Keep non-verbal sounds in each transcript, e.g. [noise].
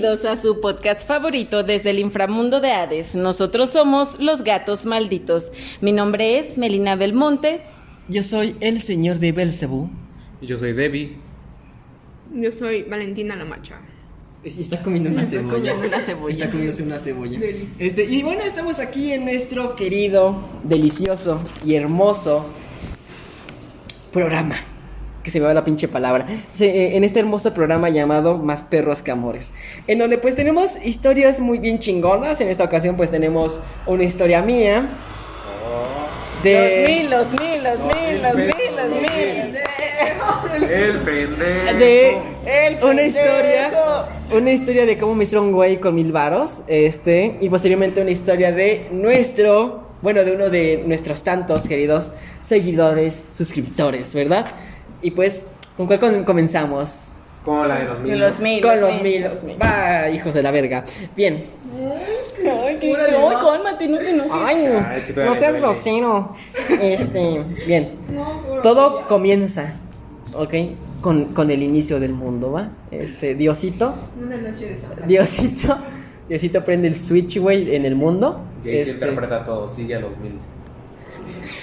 Bienvenidos a su podcast favorito desde el inframundo de Hades. Nosotros somos los gatos malditos. Mi nombre es Melina Belmonte. Yo soy el señor de Belcebú. Yo soy Debbie. Yo soy Valentina la Macha. Y está comiendo una Está cebolla. comiendo una cebolla. Está comiéndose una cebolla. Este, y bueno, estamos aquí en nuestro querido, delicioso y hermoso programa. Que se me va la pinche palabra. Sí, eh, en este hermoso programa llamado Más perros que amores. En donde pues tenemos historias muy bien chingonas. En esta ocasión pues tenemos una historia mía. De... Los mil, los mil, los mil, los mil, los mil. El pendejo. de El una pendejo. historia una historia de cómo me hicieron güey con mil varos este y posteriormente una historia de nuestro bueno de uno de nuestros tantos queridos seguidores suscriptores verdad y pues con cuál com- comenzamos Como la de los mil. los mil. con los mil los mil. va hijos de la verga bien Ay, qué- no, cálmate, no te enojes. ay Ah, es que no seas grosero este bien todo comienza ok con, con el inicio del mundo va este diosito Una noche de San Diosito, Diosito prende el switch, güey, en el mundo. Y ahí se Este, interpreta todo, sigue a los mil. [laughs]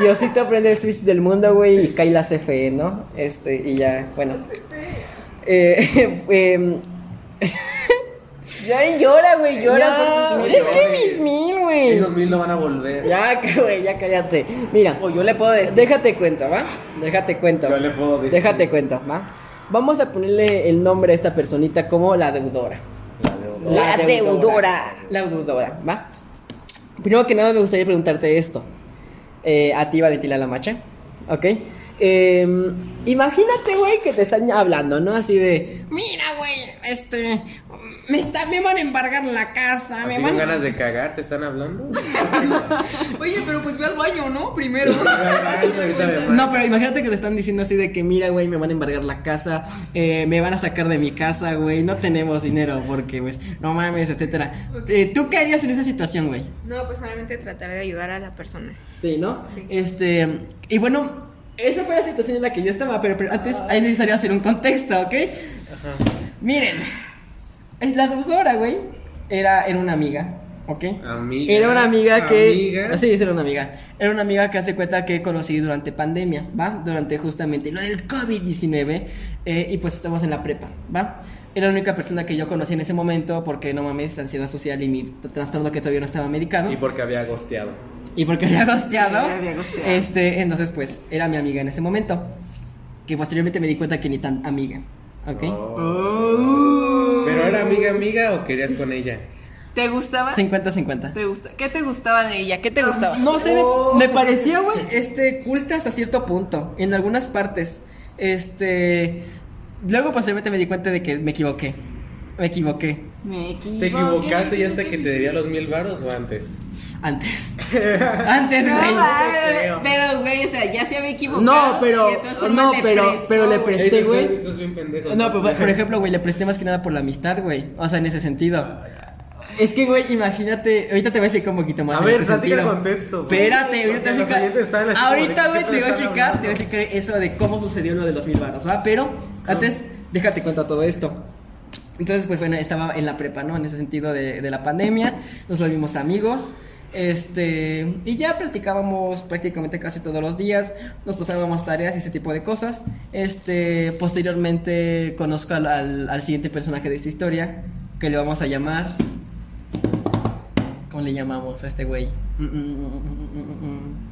Diosito prende el switch del mundo, güey, y cae la CFE, ¿no? Este, y ya, bueno. Eh, [laughs] em, Ya llora, güey, llora ya, por sus es que mis mil, güey. Esos mil no van a volver. Ya, güey, ya cállate. Mira, O yo le puedo decir. déjate cuento, ¿va? Déjate cuento. Yo le puedo decir. Déjate cuento, ¿va? Vamos a ponerle el nombre a esta personita como la deudora. La de- La deudora. La deudora, ¿va? Primero que nada me gustaría preguntarte esto. Eh, a ti, Valentina La Macha. ¿Ok? Eh, imagínate, güey, que te están hablando, ¿no? Así de... Mira, güey, este... Me, está, me van a embargar la casa, me ¿Así van con a... ganas de cagar te están hablando? [laughs] [laughs] Oye, pero pues ve al baño, ¿no? Primero. [laughs] No, pero imagínate que te están diciendo así de que mira, güey, me van a embargar la casa, eh, me van a sacar de mi casa, güey, no tenemos dinero porque, pues, no mames, etcétera. Eh, ¿Tú qué harías en esa situación, güey? No, pues obviamente tratar de ayudar a la persona. Sí, ¿no? Sí. Este, y bueno, esa fue la situación en la que yo estaba, pero, pero antes hay necesario hacer un contexto, ¿ok? Miren, es la deudora, güey, era, era una amiga, ¿ok? Amiga. Era una amiga que... Amiga. Sí, era una amiga. Era una amiga que hace cuenta que conocí durante pandemia, ¿va? Durante justamente lo del COVID-19, eh, y pues estamos en la prepa, ¿va? Era la única persona que yo conocí en ese momento porque no mames, ansiedad social y mi trastorno que todavía no estaba medicado. Y porque había gosteado. Y porque había gosteado. Sí, había gosteado. Este, entonces pues era mi amiga en ese momento. Que posteriormente me di cuenta que ni tan amiga. ¿Ok? Oh. ¿Pero era amiga amiga o querías con ella? ¿Te gustaba? 50-50. ¿Te gusta? ¿Qué te gustaba de ella? ¿Qué te gustaba? No sé, me, me parecía, güey, este, culta hasta cierto punto. En algunas partes. Este. Luego posteriormente me di cuenta de que me equivoqué. Me equivoqué. Me equivoqué. ¿Te equivocaste ya hasta que te debía los mil varos o antes? Antes. [laughs] Antes, No, güey. creo. pero, güey, o sea, ya se había equivocado. No, pero- no, pero- prestó, pero le presté. Güey. es- Esto es bien pendejo. No, pero por ejemplo, güey, le presté más que nada por la amistad, güey. O sea, en ese sentido. Es que, güey, imagínate. Ahorita te voy a explicar un poquito más. A ver, este platica el sentido. contexto. Espérate, ahorita te explicar. Ahorita, ¿qué güey, te voy a explicar. Te voy a explicar eso de cómo sucedió lo de los mil baros, ¿va? Pero antes, déjate cuento todo esto. Entonces, pues bueno, estaba en la prepa, ¿no? En ese sentido de, de la pandemia. Nos volvimos amigos. Este, y ya platicábamos prácticamente casi todos los días, nos pasábamos tareas y ese tipo de cosas. Este, posteriormente conozco al, al- al siguiente personaje de esta historia, que le vamos a llamar. ¿Cómo le llamamos a este güey? Mm, mm, mm.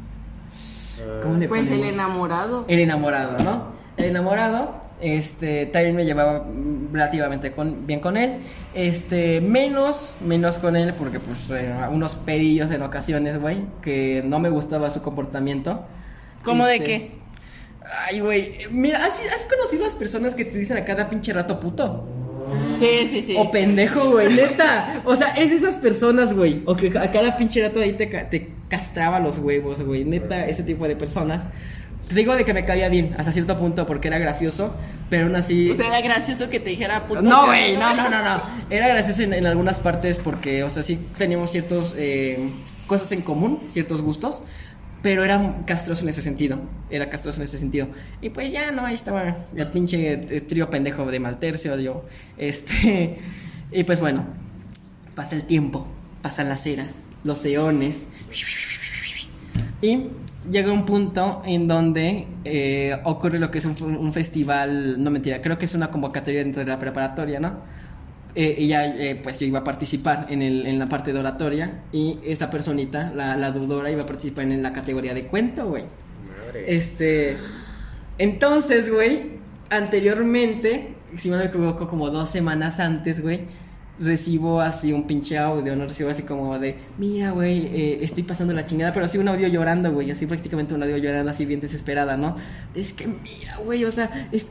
¿Cómo le Pues el enamorado. El enamorado, ¿no? El enamorado, este, también me llevaba relativamente con- bien con él. Este, menos, menos con él, porque pues eh, unos pedillos en ocasiones, güey, que no me gustaba su comportamiento. ¿Cómo de Este, qué? Ay, güey, mira, ¿has, has conocido las personas que te dicen a cada pinche rato puto? Sí, sí, sí. O pendejo, güey, neta. O sea, es esas personas, güey. O que a cada pinche rato ahí te, te castraba los huevos, güey. Neta, ese tipo de personas. Te digo de que me caía bien hasta cierto punto porque era gracioso, pero aún así... O sea, era gracioso que te dijera puto. No, güey, no, no, no, no. Era gracioso en, en algunas partes porque, o sea, sí teníamos ciertos eh, cosas en común, ciertos gustos, pero era castroso en ese sentido. Era castroso en ese sentido. Y pues ya, no, ahí estaba el pinche eh, trío pendejo de Maltercio, yo. Este. Y pues bueno, pasa el tiempo, pasan las eras, los eones. Y llega un punto en donde eh, ocurre lo que es un, un festival, no mentira, creo que es una convocatoria dentro de la preparatoria, ¿no? Eh, y ya, eh, pues yo iba a participar en, el, en la parte de oratoria y esta personita, la, la dudora, iba a participar en la categoría de cuento, güey. Madre. Este. Entonces, güey, anteriormente, si no me equivoco, como dos semanas antes, güey, recibo así un pinche audio, no recibo así como de, mira, güey, eh, estoy pasando la chingada, pero así un audio llorando, güey, así prácticamente un audio llorando, así bien desesperada, ¿no? Es que, mira, güey, o sea,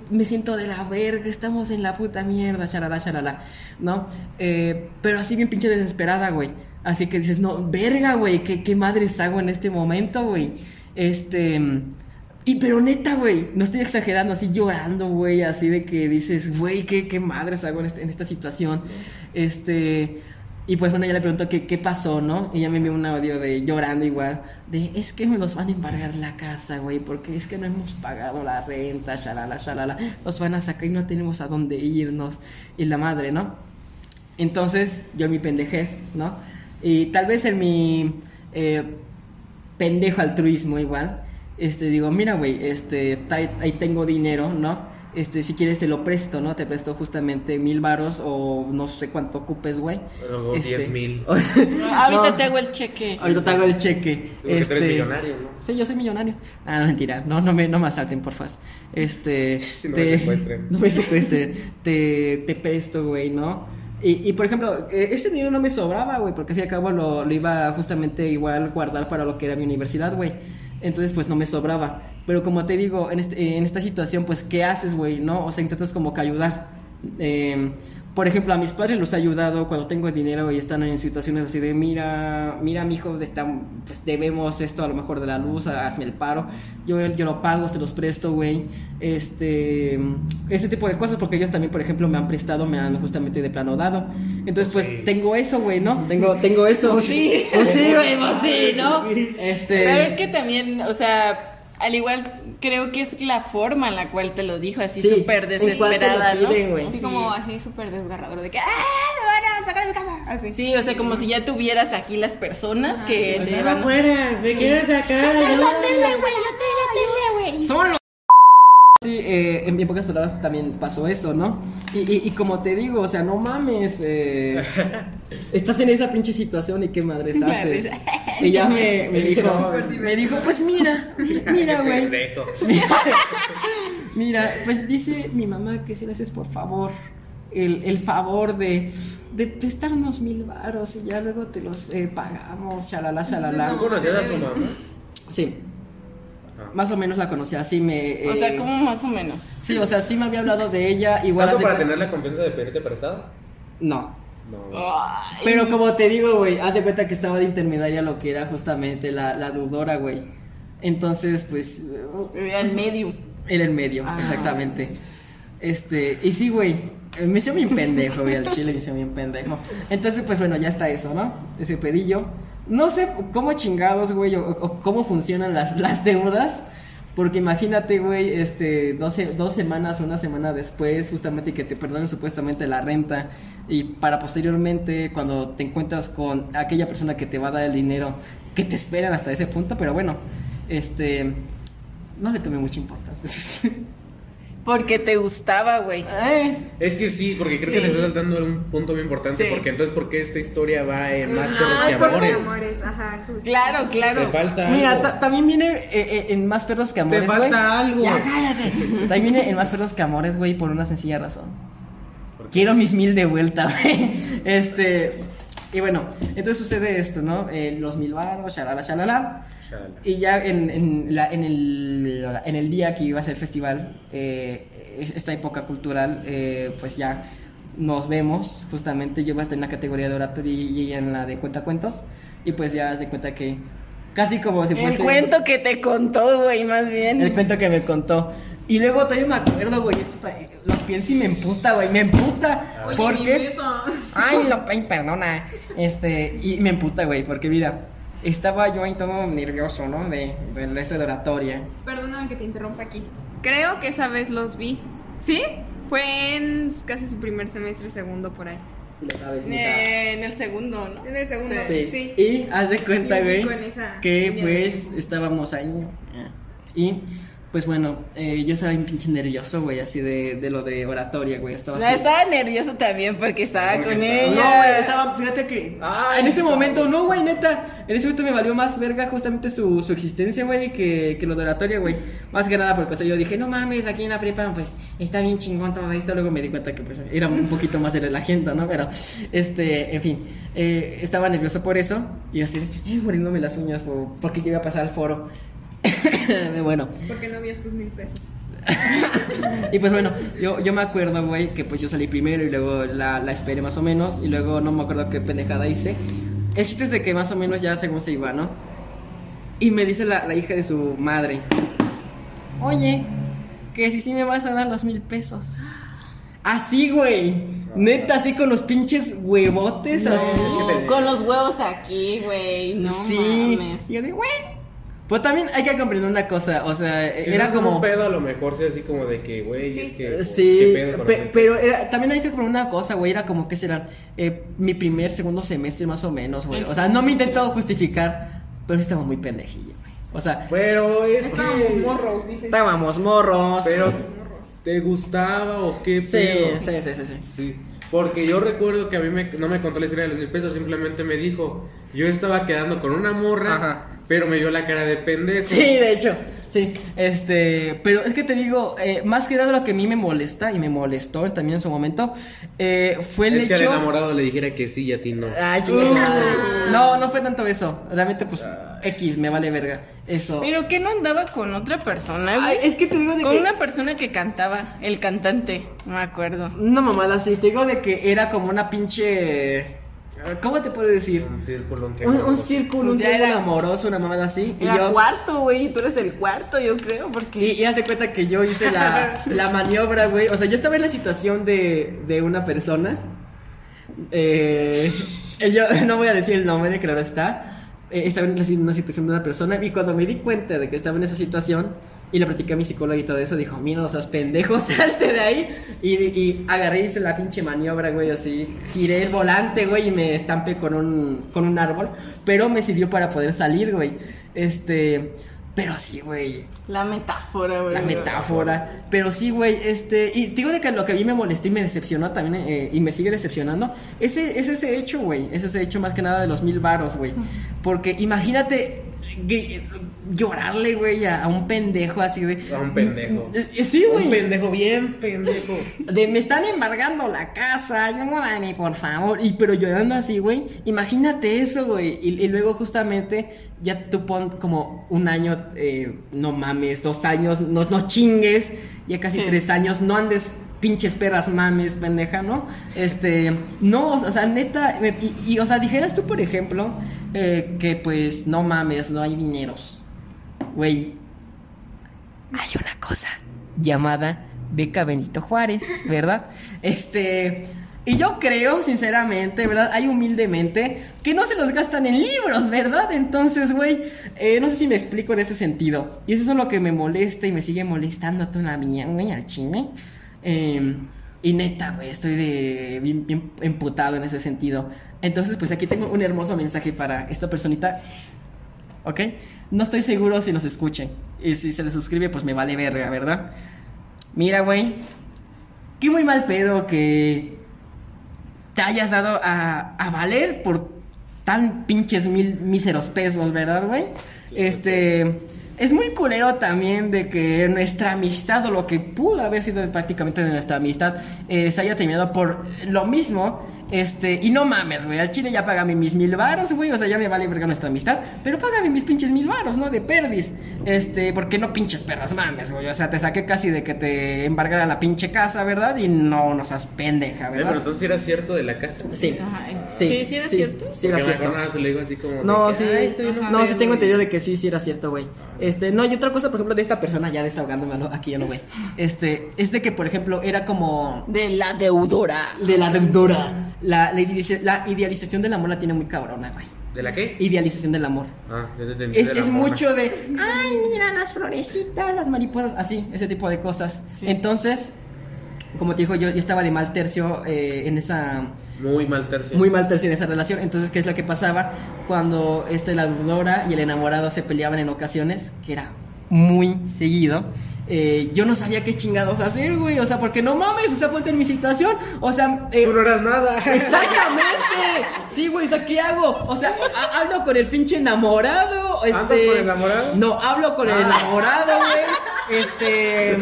me siento de la verga, estamos en la puta mierda, charala, charala, ¿no? Eh, pero así bien pinche desesperada, güey. Así que dices, no, verga, güey, ¿qué, qué madres hago en este momento, güey? Este... Y pero neta, güey, no estoy exagerando, así llorando, güey, así de que dices, güey, ¿qué, qué madres hago en, este- en esta situación. Este, y pues bueno, ya le pregunto qué, qué pasó, ¿no? Y ella me envió un audio de llorando igual, de, es que nos van a embargar la casa, güey, porque es que no hemos pagado la renta, shalala, shalala, nos van a sacar y no tenemos a dónde irnos. Y la madre, ¿no? Entonces, yo mi pendejez, ¿no? Y tal vez en mi eh, pendejo altruismo igual, este, digo, mira, güey, este, ahí tengo dinero, ¿no? Este, si quieres te lo presto, ¿no? Te presto justamente mil varos o no sé cuánto ocupes, güey. Luego Este, 10 mil. [laughs] Ahorita No. te hago el cheque. Ahorita te hago el cheque. Porque eres Este, millonario, ¿no? Sí, yo soy millonario. Ah, no, mentira. No, no me, no me asalten, porfa. Este. [laughs] no me secuestren. [laughs] No me secuestren. te, te presto, güey, ¿no? Y, y, por ejemplo, eh, ese dinero no me sobraba, güey, porque al fin y al cabo lo, lo iba justamente igual guardar para lo que era mi universidad, güey. Entonces, pues no me sobraba. Pero como te digo, en, este- en esta situación, pues, ¿qué haces, güey? ¿No? O sea, intentas como que ayudar. Eh, por ejemplo, a mis padres los he ayudado cuando tengo dinero y están en situaciones así de, mira, mira, mijo, está, pues debemos esto a lo mejor de la luz, hazme el paro. Yo, yo lo pago, te los presto, güey. Este, ese tipo de cosas, porque ellos también, por ejemplo, me han prestado, me han justamente de plano dado. Entonces, pues, Sí. tengo eso, güey, ¿no? Tengo, tengo eso. Pues sí. Pues sí, güey, pues sí, ¿no? [laughs] Este. Pero es que también, o sea, al igual creo que es la forma en la cual te lo dijo, así Sí, súper te lo desesperada, ¿no? piden, güey. Así Sí. como así súper desgarrador de que ¡ah! ¡Me van a sacar de mi casa! Así. Sí, o sea, como si ya tuvieras aquí las personas Ah, que Pues te están van afuera, me quieren sacar. Somos los Sí, eh, en bien pocas palabras también pasó eso, ¿no? Y, y- y como te digo, o sea, no mames, eh, estás en esa pinche situación y qué madres haces. Y ya me, [laughs] me dijo, me dijo, pues mira, mira, güey, [laughs] [laughs] mira, pues dice mi mamá que si le haces por favor el, el favor de, de prestarnos mil varos y ya luego te los eh, pagamos, shalala, shalala. ¿Tú conocías a su mamá? Sí. Más o menos la conocía, así me... O sea, eh, como más o menos. Sí, o sea, sí me había hablado de ella, igual ¿Tanto haz de para tener la confianza de pedirte prestado? No. No. Ay, Pero como te digo, güey, haz de cuenta que estaba de intermediaria lo que era justamente la, la dudora, güey. Entonces, pues, era el medio. era el medio, Ah. exactamente. Este, y sí, güey, me hizo bien pendejo, güey, al chile me hizo bien pendejo. Entonces, pues bueno, ya está eso, ¿no? Ese pedillo. No sé cómo chingados, güey, o, cómo funcionan las, [laughs] las deudas. Porque imagínate, güey, este, dos, dos semanas, una semana después, justamente que te perdonen supuestamente la renta y para posteriormente, cuando te encuentras con aquella persona que te va a dar el dinero, que te esperan hasta ese punto, pero bueno, este, no le tomé mucha importancia. [laughs] Porque te gustaba, güey. Eh, Es que sí, porque creo Sí. que le estás saltando un punto muy importante. Sí. Porque entonces, ¿por qué esta historia va en más perros que ¿por qué amores? amores? Ajá. Claro, claro. Te falta Mira, algo. también viene eh, eh, en Más Perros que Amores, güey. falta algo. Ya cállate. También viene en Más Perros que Amores, güey, por una sencilla razón. Quiero mis mil de vuelta, [laughs] güey. Este. Y bueno, entonces sucede esto, ¿no? Eh, los mil baros, shalala, shalala. Y ya en, en, la- en, el, en el día que iba a ser el festival, eh, esta época cultural, eh, pues ya nos vemos, justamente yo iba a estar en la categoría de oratoria y ella en la de cuentacuentos, y pues ya se cuenta que Casi como si El fuese. cuento que te contó, güey, más bien. El cuento que me contó. Y luego todavía me acuerdo, güey. esto pa- Lo pienso y me emputa, güey. Me emputa. Oye, ¿Por mi qué? beso. Ay, lo, ay, perdona. Este, y me emputa, güey, porque mira, estaba yo ahí todo nervioso, ¿no? De, de este de oratoria. Perdóname que te interrumpa aquí. Creo que esa vez los vi. ¿Sí? Fue en casi su primer semestre, segundo por ahí. Sabes. Eh, en el segundo, ¿no? En el segundo. Sí. Sí. Y haz de cuenta, güey, que pues estábamos ahí. Y pues bueno, eh, yo estaba bien pinche nervioso, güey, así de, de lo de oratoria, güey. Estaba No, así. estaba nervioso también porque estaba Porque con estaba- ella. No, güey, estaba, fíjate que Ay, en ese no. momento, no, güey, neta, en ese momento me valió más verga justamente su, su existencia, güey, que, que lo de oratoria, güey. Más que nada porque, o sea, yo dije, no mames, aquí en la prepa, pues, está bien chingón todo esto. Luego me di cuenta que, pues, era un poquito más de la gente, ¿no? Pero, este, en fin, eh, estaba nervioso por eso y así, eh, poniéndome las uñas por, porque yo iba a pasar al foro. [laughs] bueno, Porque no habías tus mil pesos. [laughs] y pues bueno, yo, yo me acuerdo, güey, que pues yo salí primero y luego la, la esperé más o menos y luego no me acuerdo qué pendejada hice. El chiste es de que más o menos ya según se iba, ¿no? Y me dice la, la hija de su madre, oye, que si sí me vas a dar los mil pesos. [gasps] Así, güey. Neta, así con los pinches huevotes, así. Con los huevos aquí, güey. No sí. mames. Y yo digo, güey. Pues también hay que comprender una cosa, o sea, Si era como... un pedo a lo mejor sea así como de que, güey, Sí. es que. pues, Sí, ¿qué pedo con pe- los pero era- también hay que poner una cosa, güey, era como que será eh, mi primer, segundo semestre más o menos, güey. O sea, no me intento justificar, pero estaba muy pendejillo, güey. O sea, Pero es Estábamos que. morros, dice. estábamos morros. Pero. ¿te gustaba o qué Sí, pedo? sí, sí, sí, sí. Sí, porque yo recuerdo que a mí me- no me contó la historia de los mil pesos, simplemente me dijo, yo estaba quedando con una morra, Ajá. pero me vio la cara de pendejo. Sí, de hecho, sí. Este, pero es que te digo, eh, más que nada lo que a mí me molesta y me molestó también en su momento, eh, fue el es que al hecho. enamorado le dijera que sí y a ti no. Ay, madre. No, no fue tanto eso. Realmente, pues, X, me vale verga. Eso. Pero que no andaba con otra persona, güey. Ay, es que te digo de Con que. una persona que cantaba, el cantante, no me acuerdo. Una mamada así, te digo de que era como una pinche. ¿Cómo te puedo decir? Un círculo Un, un nosotros. círculo, un Ya triángulo era- amoroso, una mamada así. Y yo. cuarto, güey, y tú eres el cuarto, yo creo, porque... Y, y haz de cuenta que yo hice la, [laughs] la maniobra, güey. O sea, yo estaba en la situación de, de una persona. Eh, [laughs] yo [laughs] no voy a decir el nombre, claro está. Eh, estaba en la- en una situación de una persona. Y cuando me di cuenta de que estaba en esa situación, y le platiqué a mi psicóloga y todo eso, dijo: Mira, no seas pendejo, [laughs] salte de ahí. Y, y agarré y hice la pinche maniobra, güey, así. Giré el volante, güey, y me estampé con un, con un árbol. Pero me sirvió para poder salir, güey. Este. Pero sí, güey. La metáfora, güey. La metáfora. Pero sí, güey, este. Y digo de que lo que a mí me molestó y me decepcionó también, eh, y me sigue decepcionando, ese, es ese hecho, güey. Es ese hecho más que nada de los mil varos, güey. Porque imagínate llorarle, güey, a, a un pendejo así de. A un pendejo. Eh, eh, sí, güey. Un pendejo bien pendejo. De me están embargando la casa, ayúdame, por favor. Y pero llorando así, güey. Imagínate eso, güey. Y, y luego justamente ya tú pon como un año, eh, no mames, dos años, no, no chingues. Ya casi Sí. tres años, no andes pinches perras mames, pendeja, ¿no? Este, no, o sea, neta, y, o sea, dijeras tú, por ejemplo, eh, que pues no mames, no hay dineros. Güey, hay una cosa llamada beca Benito Juárez, ¿verdad? [laughs] Este, y yo creo, sinceramente, ¿verdad? Hay humildemente que no se los gastan en libros, ¿verdad? Entonces, güey, eh, no sé si me explico en ese sentido. Y eso es lo que me molesta y me sigue molestando todavía, güey, al chime. Eh, y neta, güey, estoy de bien, bien emputado en ese sentido. Entonces, pues aquí tengo un hermoso mensaje para esta personita ¿ok? No estoy seguro si nos escuche. Y si se le suscribe, pues me vale verga, ¿verdad? Mira, güey. Qué muy mal pedo que te hayas dado a, a valer por tan pinches mil míseros pesos, ¿verdad, güey? Este. Es muy culero también de que nuestra amistad, o lo que pudo haber sido prácticamente nuestra amistad, eh, se haya terminado por lo mismo. Este, y no mames, güey, al chile ya págame mis mil varos, güey, o sea, ya me vale verga nuestra amistad, pero págame mis pinches mil varos, ¿no? De perdis. Este, porque no pinches perras, mames, güey, o sea, te saqué casi de que te embargara la pinche casa, ¿verdad? Y no, no seas pendeja, Eh, pero ¿verdad? entonces era cierto de la casa. Sí. Ajá, eh. Sí, Sí, sí era cierto. Sí, era cierto. te lo digo así como. No, que, sí, "Ay, no, sí pedo", tengo entendido de que sí, sí era cierto, güey. Este, no, y otra cosa, por ejemplo, de esta persona, ya desahogándome, aquí ya no, güey. Este, es de que, por ejemplo, era como De la deudora. de la deudora. La, la, idealiza- la idealización del amor la tiene muy cabrona, güey. ¿De la qué? Idealización del amor. Ah, te. Es, de es mucho de, ay, mira las florecitas, las mariposas, así, ese tipo de cosas. Sí. Entonces, como te dijo, yo, yo estaba de mal tercio eh, en esa, Muy mal tercio. muy mal tercio en esa relación. Entonces, ¿qué es lo que pasaba? Cuando este, la deudora y el enamorado se peleaban en ocasiones, que era muy seguido. Eh, yo no sabía qué chingados hacer, güey. O sea, porque no mames, o sea, ponte en mi situación. O sea, eh, Tú no eras nada. [laughs] Exactamente. Sí, güey, o sea, ¿qué hago? O sea, ha- hablo con el pinche enamorado. Este... ¿Andas con el enamorado? Ah. No, hablo con el enamorado, güey. [laughs] Este.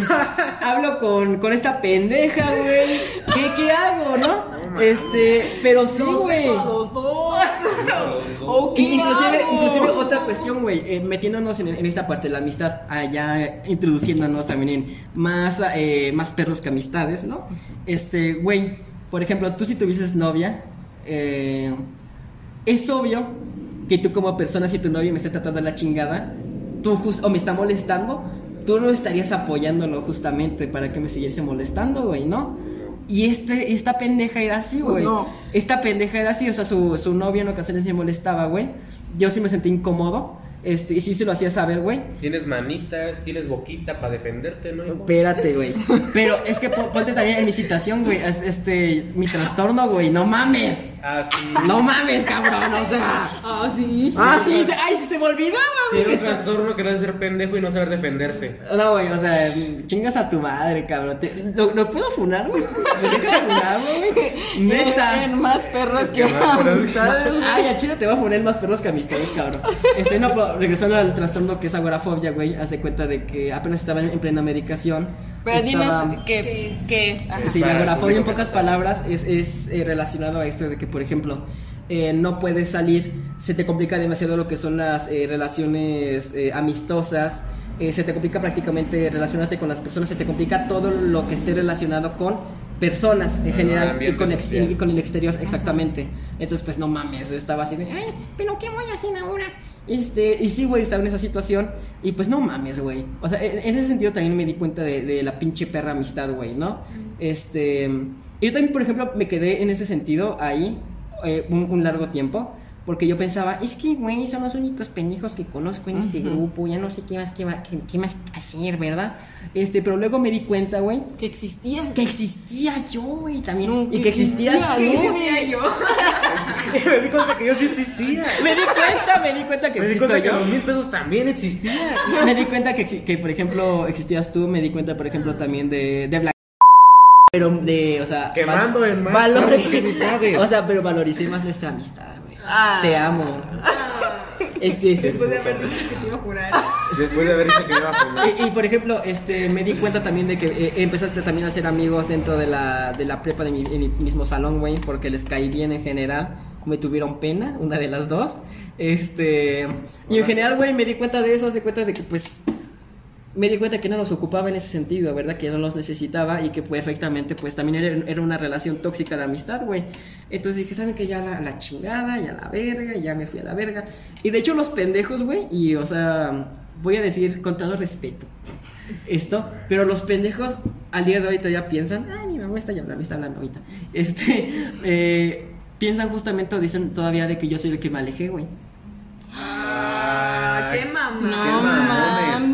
hablo con, con esta pendeja, güey. ¿Qué, ¿Qué hago, no? Este, pero sí, güey. Los dos. [laughs] ¿O Y qué Inclusive, inclusive otra cuestión, güey, eh, metiéndonos en, en esta parte de la amistad, allá introduciéndonos también en más, eh, más perros que amistades, ¿no? Este, güey, por ejemplo, tú si tuvieses novia, eh, es obvio que tú como persona, si tu novia me está tratando la chingada, tú jus- o me está molestando, tú no estarías apoyándolo justamente para que me siguiese molestando, güey, ¿no? Y este, esta pendeja era así, Pues güey. no. Esta pendeja era así, o sea, su, su novia en ocasiones me molestaba, güey. Yo sí me sentí incómodo. Este, y sí se lo hacía saber, güey. Tienes manitas, tienes boquita para defenderte, ¿no? hijo? Espérate, güey. [laughs] Pero es que po- ponte también en mi situación, güey. es- Este, mi trastorno, güey. No mames. Ah, sí. No mames, cabrón. O sea. Ah, sí. Ah, sí, se- ay, se me olvidaba, güey. Tiene un trastorno que te hace ser pendejo y no saber defenderse. No, güey, o sea, chingas a tu madre, cabrón. Te- ¿lo, lo puedo funar, güey? ¿Me dejas funarlo, güey? Neta. En más perros que Que más amistades. Ay, a Chile te va a poner más perros que amistades, cabrón. Este, no, pero regresando al trastorno que es agorafobia, güey, hace cuenta de que apenas estaba en plena medicación. Pero estaba- dinos qué, ¿Qué es? qué es. Ajá. Sí, la agorafobia en pocas palabras es, es, eh, relacionado a esto de que, por ejemplo, eh, no puedes salir, se te complica demasiado lo que son las eh, relaciones eh, amistosas, eh, se te complica prácticamente relacionarte con las personas, se te complica todo lo que esté relacionado con personas en general y con, ex- social. y con el exterior, exactamente. Entonces, pues no mames, estaba así de, ay, pero ¿qué voy a hacer ahora? Este, y sí, güey, estaba en esa situación y pues no mames, güey. O sea, en, en ese sentido también me di cuenta de, de la pinche perra amistad, güey, ¿no? Este, yo también, por ejemplo, me quedé en ese sentido ahí eh, un, un largo tiempo. Porque yo pensaba, es que, güey, son los únicos pendejos que conozco en este grupo, ya no sé qué más, qué, va- qué- qué más hacer, ¿verdad? Este, pero luego me di cuenta, güey, Que existía. que existía yo, güey, también. No, y que que existías existía, tú. ¿no? Existía yo. [laughs] me di cuenta que yo sí existía. Me di cuenta, me di cuenta que Me di cuenta que yo. los mil pesos también existían. Me di cuenta que, que, por ejemplo, existías tú. Me di cuenta, por ejemplo, también de, de Black. Pero de, o sea. Quemando en más valor- que [laughs] amistades. O sea, pero valoricé más nuestra amistad. Ah. Te amo. Este. Después de haber dicho que te iba a jurar. Después de haber dicho que iba a fumar. Y, y, por ejemplo, este, me di cuenta también de que eh, empezaste también a hacer amigos dentro de la, de la prepa de mi, en mi mismo salón, güey, porque les caí bien en general. Me tuvieron pena, una de las dos. Este, y en general, güey, me di cuenta de eso, de cuenta de que, pues, me di cuenta que no los ocupaba en ese sentido, ¿verdad? Que no los necesitaba y que perfectamente, pues, también era, era una relación tóxica de amistad, güey. Entonces dije, ¿saben que Ya la, la chingada, ya la verga, ya me fui a la verga. Y de hecho, los pendejos, güey, y, o sea, voy a decir con todo respeto esto, pero los pendejos al día de hoy todavía piensan, ay, mi mamá está, ya, me está hablando ahorita. Este, [laughs] eh, piensan justamente o dicen todavía de que yo soy el que me alejé, güey. Ah, qué mamá. No mamones. mames.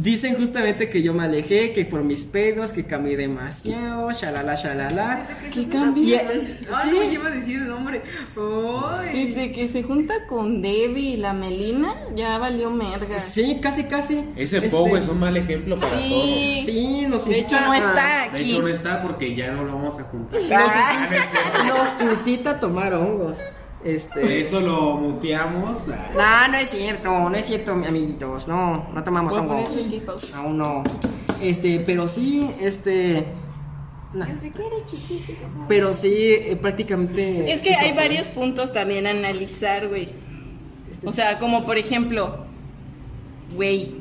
Dicen justamente que yo me alejé, que por mis pedos, que cambié demasiado, shalala, shalala. ¿Qué Y, cambia? eh, Ah, sí, no, iba a decir el nombre. Ay. Desde que se junta con Debbie y la Melina, ya valió merga. sí, casi, casi. Ese Este, Pogo es un mal ejemplo para todos. Sí. Nos De hecho, no está De hecho, no está porque ya no lo vamos a juntar. Nos incita a tomar hongos. Este. Eso lo muteamos. Ah, No, no es cierto, no es cierto, amiguitos. No, no tomamos hongos. Aún no. Este, pero sí, este. No. Yo sé que eres chiquito, que sabes. Pero sí, eh, prácticamente. Es que hay fue. varios puntos también a analizar, güey. O sea, como por ejemplo, güey,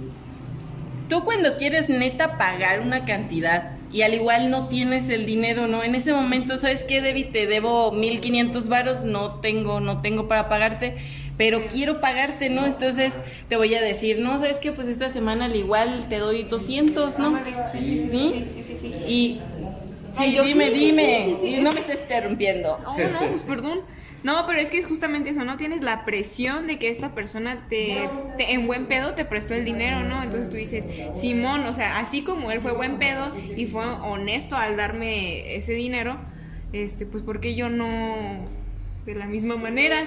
tú cuando quieres neta pagar una cantidad y al igual no tienes el dinero, ¿no? En ese momento, ¿sabes qué, Debbie? Te debo 1500 varos, no tengo, no tengo para pagarte, pero quiero pagarte, ¿no? Entonces te voy a decir, no, ¿sabes qué? Pues esta semana al igual te doy 200, ¿no? Sí, sí, sí, sí, sí, sí, sí. Y... Sí, dime, dime. sí, sí, sí, Y no me estés interrumpiendo. No, no, pues perdón. No, pero es que es justamente eso, ¿no? Tienes la presión de que esta persona te, te- en buen pedo te prestó el dinero, ¿no? Entonces tú dices, Simón, o sea, así como él fue buen pedo y fue honesto al darme ese dinero, este, pues ¿por qué yo no de la misma manera?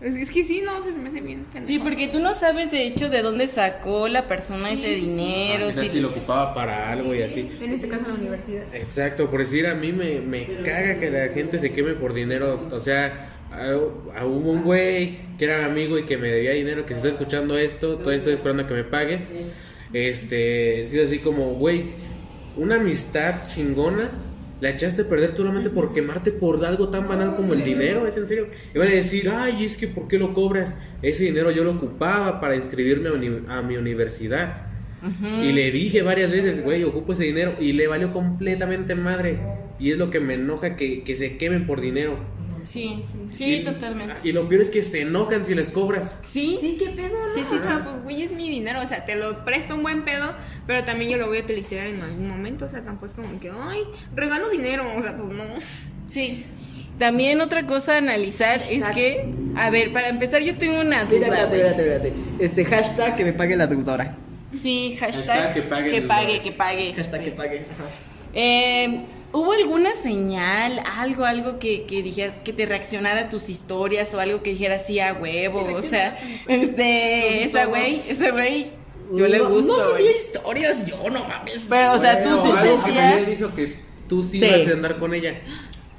Es, es que sí, no, se me hace bien. pendejo. Sí, porque tú no sabes de hecho de dónde sacó la persona Sí, ese sí, sí. dinero. Quizás si- si lo ocupaba para algo y así. En este caso en la universidad. Exacto, por decir, a mí me, me caga que la gente se queme por dinero. O sea, a- un güey que era amigo y que me debía dinero, que si está escuchando esto, todavía estoy esperando a que me pagues. Este, sí, así como, güey, una amistad chingona. La echaste a perder solamente por quemarte por algo tan banal como el dinero, ¿es en serio? Y van a decir, ay, es que ¿por qué lo cobras? Ese dinero yo lo ocupaba para inscribirme a, uni- a mi universidad. Y le dije varias veces, güey, ocupo ese dinero. Y le valió completamente madre. Y es lo que me enoja que, que se quemen por dinero. Sí, sí, y, totalmente. Y lo peor es que se enojan si les cobras. Sí, Sí, qué pedo, ¿no? Sí, sí, o sea, sí. pues, güey, es mi dinero, o sea, te lo presto un buen pedo, pero también yo lo voy a utilizar en algún momento, o sea, tampoco es como que, ay, regalo dinero, o sea, pues no. sí. También otra cosa a analizar es que, a ver, para empezar yo tengo una Mira, duda. espérate, espérate, espérate. Este hashtag que me pague la deudora. Sí, hashtag, Hashtag que pague que pague, que pague. Hashtag que pague. Ajá. Eh, ¿Hubo alguna señal, algo, algo que, que dijeras, que te reaccionara a tus historias o algo que dijeras sí a huevo? O sea, este, [laughs] esa güey, ese güey, yo le gusto. No subía historias, yo no mames. Pero, o sea, tú, tú algo que sentías... también hizo que tú sí, Sí. ibas a andar con ella.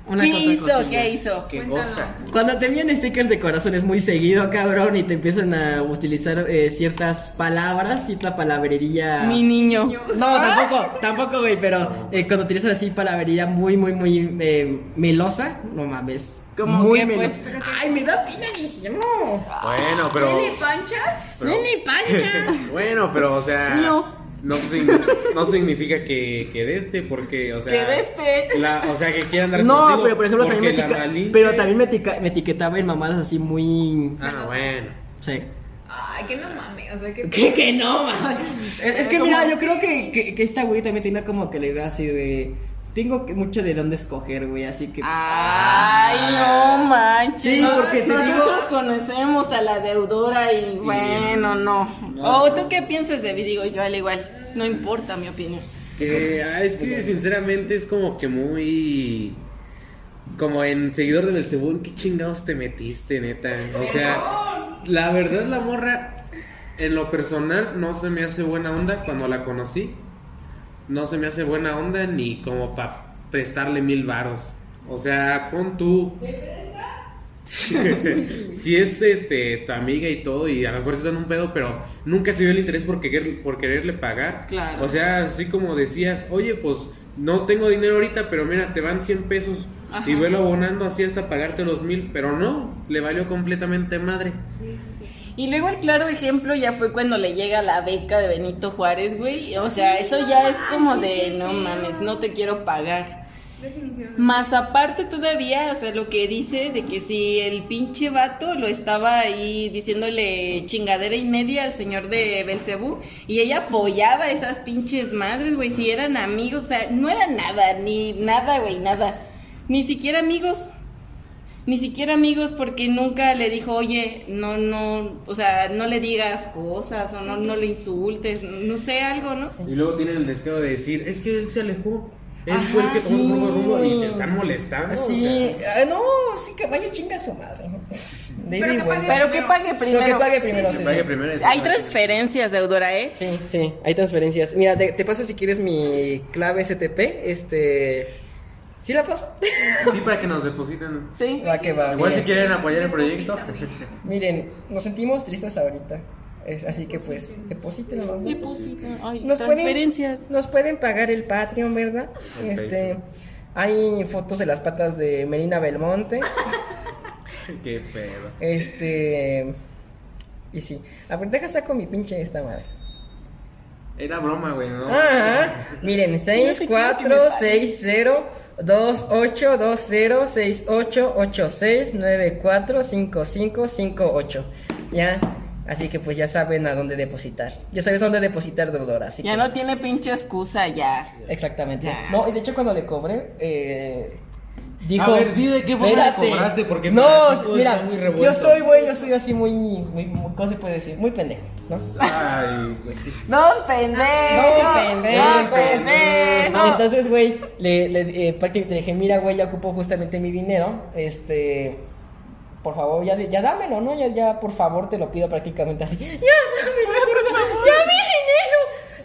Una ¿Qué que hizo? cosilla. ¿Qué hizo? Qué cosa. Cuando te envían stickers de corazones muy seguido, cabrón, y te empiezan a utilizar eh, ciertas palabras, cierta palabrería. Mi niño. No, tampoco, tampoco, güey, pero eh, cuando utilizan así palabrería muy, muy, muy eh, melosa, no mames. ¿Cómo muy melosa. pues? Ay, me da pena decirlo. Bueno, pero. ¿Lili Pancha? pero- Nene, pancha. [laughs] Bueno, pero, o sea. No. No, no significa que, que de este, porque, o sea. Que de este. la- o sea, que quiera andar No, contigo pero por ejemplo también me, pero también me, etiquetaba en mamadas así muy... Ah, bueno. Sí. Ay, que no mames, o sea, que... Que, que no, man. Es, [laughs] es que mira, yo creo que, que, que esta güey también tiene como que la idea así de... Tengo que- mucho de dónde escoger, güey, así que... Ay, no manches. Sí, no, porque te nosotros digo- conocemos a la deudora y bueno, no. ¿O tú qué piensas de mí? Digo yo, al igual. No importa mi opinión. Que, ah, es que sinceramente es como que muy. Como en seguidor de Belcebú, ¿en qué chingados te metiste, neta? O sea, la verdad, la morra, en lo personal, no se me hace buena onda cuando la conocí. No se me hace buena onda ni como para prestarle mil varos. O sea, pon tú. [laughs] si es este tu amiga y todo, y a lo mejor se dan un pedo, pero nunca se vio el interés por, querer, por quererle pagar. Claro. O sea, así como decías, oye, pues no tengo dinero ahorita, pero mira, te van 100 pesos Ajá. y vuelo abonando así hasta pagarte los mil, pero no, le valió completamente madre. Y luego el claro ejemplo ya fue cuando le llega la beca de Benito Juárez, güey. O sea, eso ya es como de, no mames, no te quiero pagar. Definitivamente. Más aparte todavía, o sea, lo que dice de que si el pinche vato lo estaba ahí diciéndole chingadera y media al señor de Belcebú y ella apoyaba a esas pinches madres, güey, si eran amigos, o sea, no eran nada, ni nada, güey, nada. Ni siquiera amigos. Ni siquiera amigos porque nunca le dijo, oye, no, no, o sea, no le digas cosas o no, no le insultes, no sé, algo, ¿no? Y luego tienen el descaro de decir, es que él se alejó. Él Ajá, fue el que tomó sí. rumbo, rumbo y te están molestando. o Sí, sea. ah, no, sí que vaya chinga su madre. Pero que pague Pero que pague Pero primero. que pague primero, sí, pague sí. primero Hay transferencias, deudora, ¿eh? Sí, sí, hay transferencias. Mira, te, te paso si quieres mi clave STP, este... ¿Sí la paso? Sí, para que nos depositen. Sí. Va que va. Igual si quieren apoyar el proyecto. Miren, nos sentimos tristes ahorita. Es, así que pues, deposítenos. ¿no? Deposita. Ay, Nos pueden, transferencias. nos pueden pagar el Patreon, ¿verdad? Este, Hay fotos de las patas de Melina Belmonte. [laughs] Qué pedo. Este. Y sí. A ver, deja saco mi pinche esta madre. Era broma, güey, ¿no? Ah, miren, 6, 4, 6, 0, 2, 8, 2, 0, 6, 8, 8, 6, 9, 4, 5, 5, 5, 8. Ya, así que pues ya saben a dónde depositar. Ya sabes dónde depositar deudora, así Ya que... no tiene pinche excusa, ya. Exactamente. Ya. No, y de hecho cuando le cobré, eh, dijo... A ver, di de qué forma "Espérate". cobraste, porque No, mira, está muy yo revuelto. soy, güey, yo soy así muy, muy, muy- ¿cómo se puede decir? Muy pendejo, ¿no? Ay, güey. No, pendejo. No, pendejo. No, pendejo. Entonces, güey, le, le, eh, prácticamente le dije, mira, güey, ya ocupo justamente mi dinero, este, por favor, ya, ya dámelo, ¿no? Ya, ya, por favor, te lo pido prácticamente así. Ya, dámelo, por favor, ya mi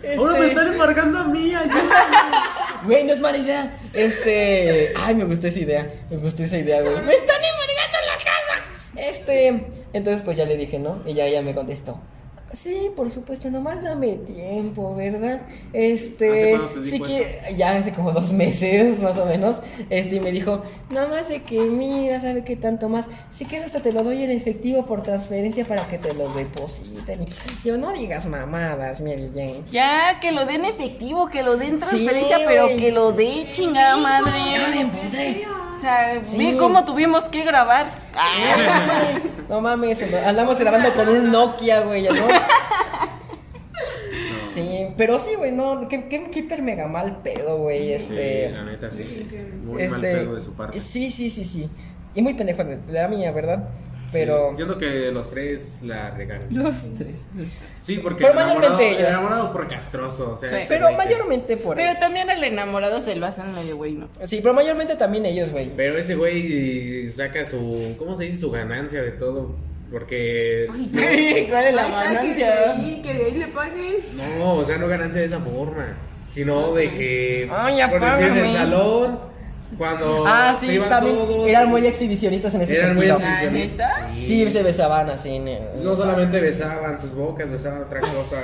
dinero. Ahora me Este, están embargando a mí, ayúdame. [laughs] Güey, no es mala idea. Este, ay, me gustó esa idea, me gustó esa idea, güey. Me están embargando en la casa. Este, entonces pues ya le dije, ¿no? Y ya ella me contestó. Sí, por supuesto, nomás dame tiempo, ¿verdad? ¿Hace Este, te sí que ya hace como dos [laughs] meses más o menos, este, y me dijo, nada más de que mira, sabe qué tanto más, sí que hasta te lo doy en efectivo por transferencia para que te lo depositen. Yo, no digas mamadas, Mary Jane. Ya, que lo den efectivo, que lo den Sí, transferencia, pero que lo dé chingada madre. Sea, Sí. ve cómo tuvimos que grabar. [laughs] No mames, andamos grabando con un Nokia, güey, ¿no? [laughs] Sí, pero sí, güey, no, qué, qué, qué hiper mega mal pedo, güey, este... Sí, la neta, sí. Muy mal este, pedo de su parte. Sí, sí, sí, sí. Y muy pendejo de la mía, ¿verdad? Pero... Sí, siento que los tres la regaron. Los tres. los tres. Sí, porque Pero el enamorado, mayormente el ellos. enamorado por castroso, o sea, Sí. Pero güey que- mayormente por Pero también al enamorado se lo hacen medio güey, ¿no? Sí, pero mayormente también ellos, güey. Pero ese güey saca su, ¿cómo se dice? Su ganancia de todo, porque [laughs] ¿Cuál es la que ganancia? ahí, que de ahí le paguen. no, o sea, no ganancia de esa forma, sino de que Ay, ya por decir, en el salón cuando Ah, se sí, iban también todos, eran muy exhibicionistas en ese eran muy sentido. exhibicionistas. ¿Ah, neta? Sí, se besaban así. en- en- No solamente besaban sus bocas, besaban otra cosa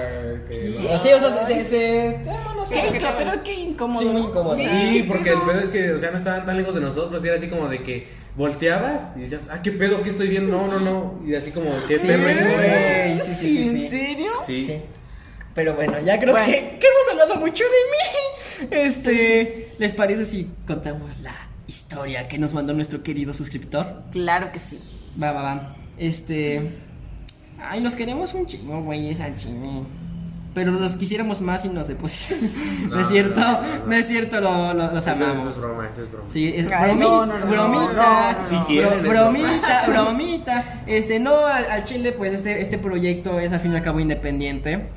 que Sí, o sea, se... se, se- bueno, no sé. ¿Qué, qué- pero qué incómodo. Sí, muy ¿no? incómodo. Sí, porque el pedo? pedo es que, o sea, no estaban tan lejos de nosotros, y era así como de que volteabas y decías, ah, qué pedo, ¿qué estoy viendo? No, no, no, y así como, qué Sí, sí, sí, sí, sí. ¿En serio? Sí. Sí. Pero bueno, ya creo Bueno. que, que hemos hablado mucho de mí. Este, ¿les parece si contamos la historia que nos mandó nuestro querido suscriptor? Claro que sí. Va, va, va. Este, ay, los queremos un chingo, güey, es al chile. Pero los quisiéramos más y nos depositan. [laughs] No, No, es cierto, no, no, no, no. es cierto, lo- lo- los Eso- Eso amamos. es broma, eso es broma. Sí, es Ay, bromi- no, no, no, bromita, no, no, no. Si quieren, es bromita, bromita. Este, no, al, al Chile, pues este, este proyecto es al fin y al cabo independiente.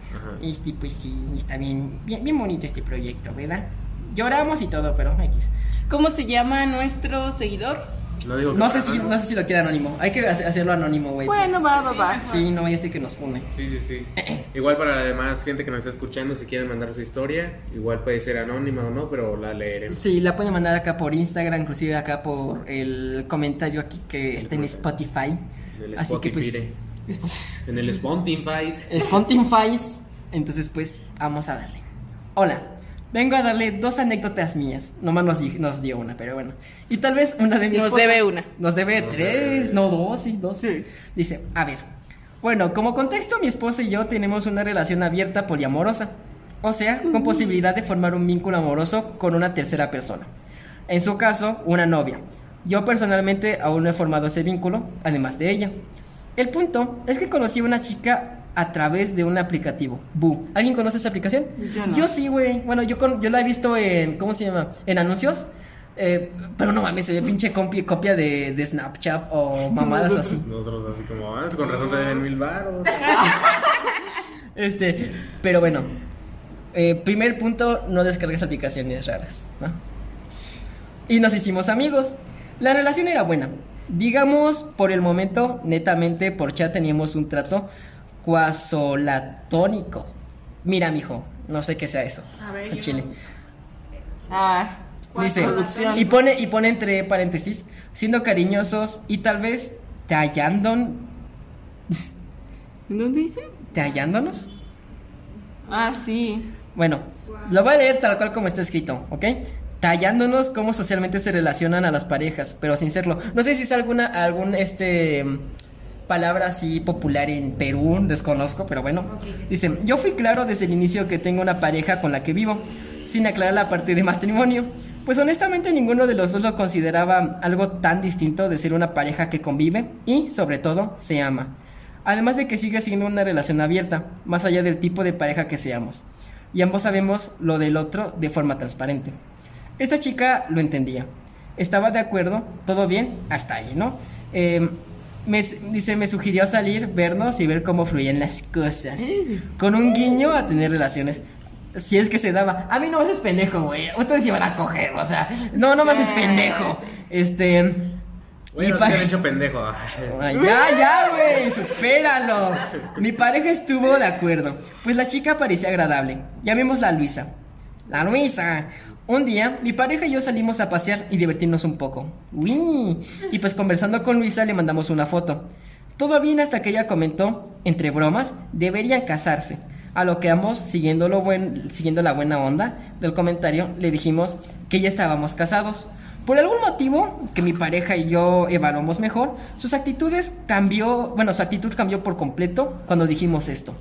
Este, pues sí, está bien, bien, bien bonito este proyecto, ¿verdad? Lloramos y todo, pero X. ¿Cómo se llama nuestro seguidor? No, digo que No sé si, nada. no sé si lo quiere anónimo. Hay que hace- hacerlo anónimo, güey. Bueno, va, va, va. Sí, no, este que nos pone. Sí, sí, sí. [clears throat] Igual para la demás gente que nos está escuchando, si quieren mandar su historia, igual puede ser anónima o no, pero la leeremos. Sí, la pueden mandar acá por Instagram, inclusive acá por el comentario aquí que está en Spotify. En el Así que pues. Spotify. Sp- [laughs] En el Spotify. Spotify. Entonces, pues, vamos a darle. Hola, vengo a darle dos anécdotas mías. Nomás nos, di- nos dio una, pero bueno. Y tal vez una de mi Nos esposa- debe una. Nos debe Nos tres, debe- no dos, sí, dos. Sí. Dice, a ver. Bueno, como contexto, mi esposa y yo tenemos una relación abierta poliamorosa. O sea, con posibilidad de formar un vínculo amoroso con una tercera persona. En su caso, una novia. Yo personalmente aún no he formado ese vínculo, además de ella. El punto es que conocí a una chica a través de un aplicativo. ¿Alguien conoce esa aplicación? Yo no. sí, güey. Bueno, yo, con- yo la he visto en, ¿cómo se llama? En anuncios. Eh, pero no mames, se ve pinche compi- copia de, de Snapchat o [laughs] mamadas así. Nosotros así como, ah, con razón te deben mil baros. [laughs] Este, pero bueno. eh, primer punto, no descargues aplicaciones raras, ¿no? Y nos hicimos amigos. La relación era buena. Digamos, por el momento, netamente por chat teníamos un trato cuasolatónico. Mira, mijo, no sé qué sea eso. A ver, yo- chile. Ah, Dice, y pone, y pone entre paréntesis, siendo cariñosos y tal vez tallándon, ¿Dónde dice? tallándonos. Ah, sí. Bueno, lo voy a leer tal cual como está escrito, ¿ok? tallándonos cómo socialmente se relacionan a las parejas, pero sin serlo. No sé si es alguna, algún, este, palabra así popular en Perú, desconozco, pero bueno. Dice, yo fui claro desde el inicio que tengo una pareja con la que vivo, sin aclarar la parte de matrimonio. Pues honestamente ninguno de los dos lo consideraba algo tan distinto de ser una pareja que convive y, sobre todo, se ama. Además de que sigue siendo una relación abierta, más allá del tipo de pareja que seamos. Y ambos sabemos lo del otro de forma transparente. Esta chica lo entendía. Estaba de acuerdo, todo bien, hasta ahí, ¿no? Eh, me, dice, me sugirió salir, vernos y ver cómo fluían las cosas. Con un guiño a tener relaciones. Si es que se daba. A mí no me haces pendejo, güey. Ustedes iban a coger, o sea. No, no me haces pendejo. Este. Oye, mi no pa- te han hecho pendejo. Ay, ya, ya, güey, supéralo. Mi pareja estuvo de acuerdo, pues la chica parecía agradable. Llamémosla a Luisa. La Luisa. Un día, mi pareja y yo salimos a pasear y divertirnos un poco. Uy. Y pues conversando con Luisa le mandamos una foto. Todo bien hasta que ella comentó, entre bromas, deberían casarse. A lo que ambos, siguiendo, siguiendo la buena onda del comentario, le dijimos que ya estábamos casados. Por algún motivo que mi pareja y yo evaluamos mejor, sus actitudes cambió, bueno, su actitud cambió por completo cuando dijimos esto.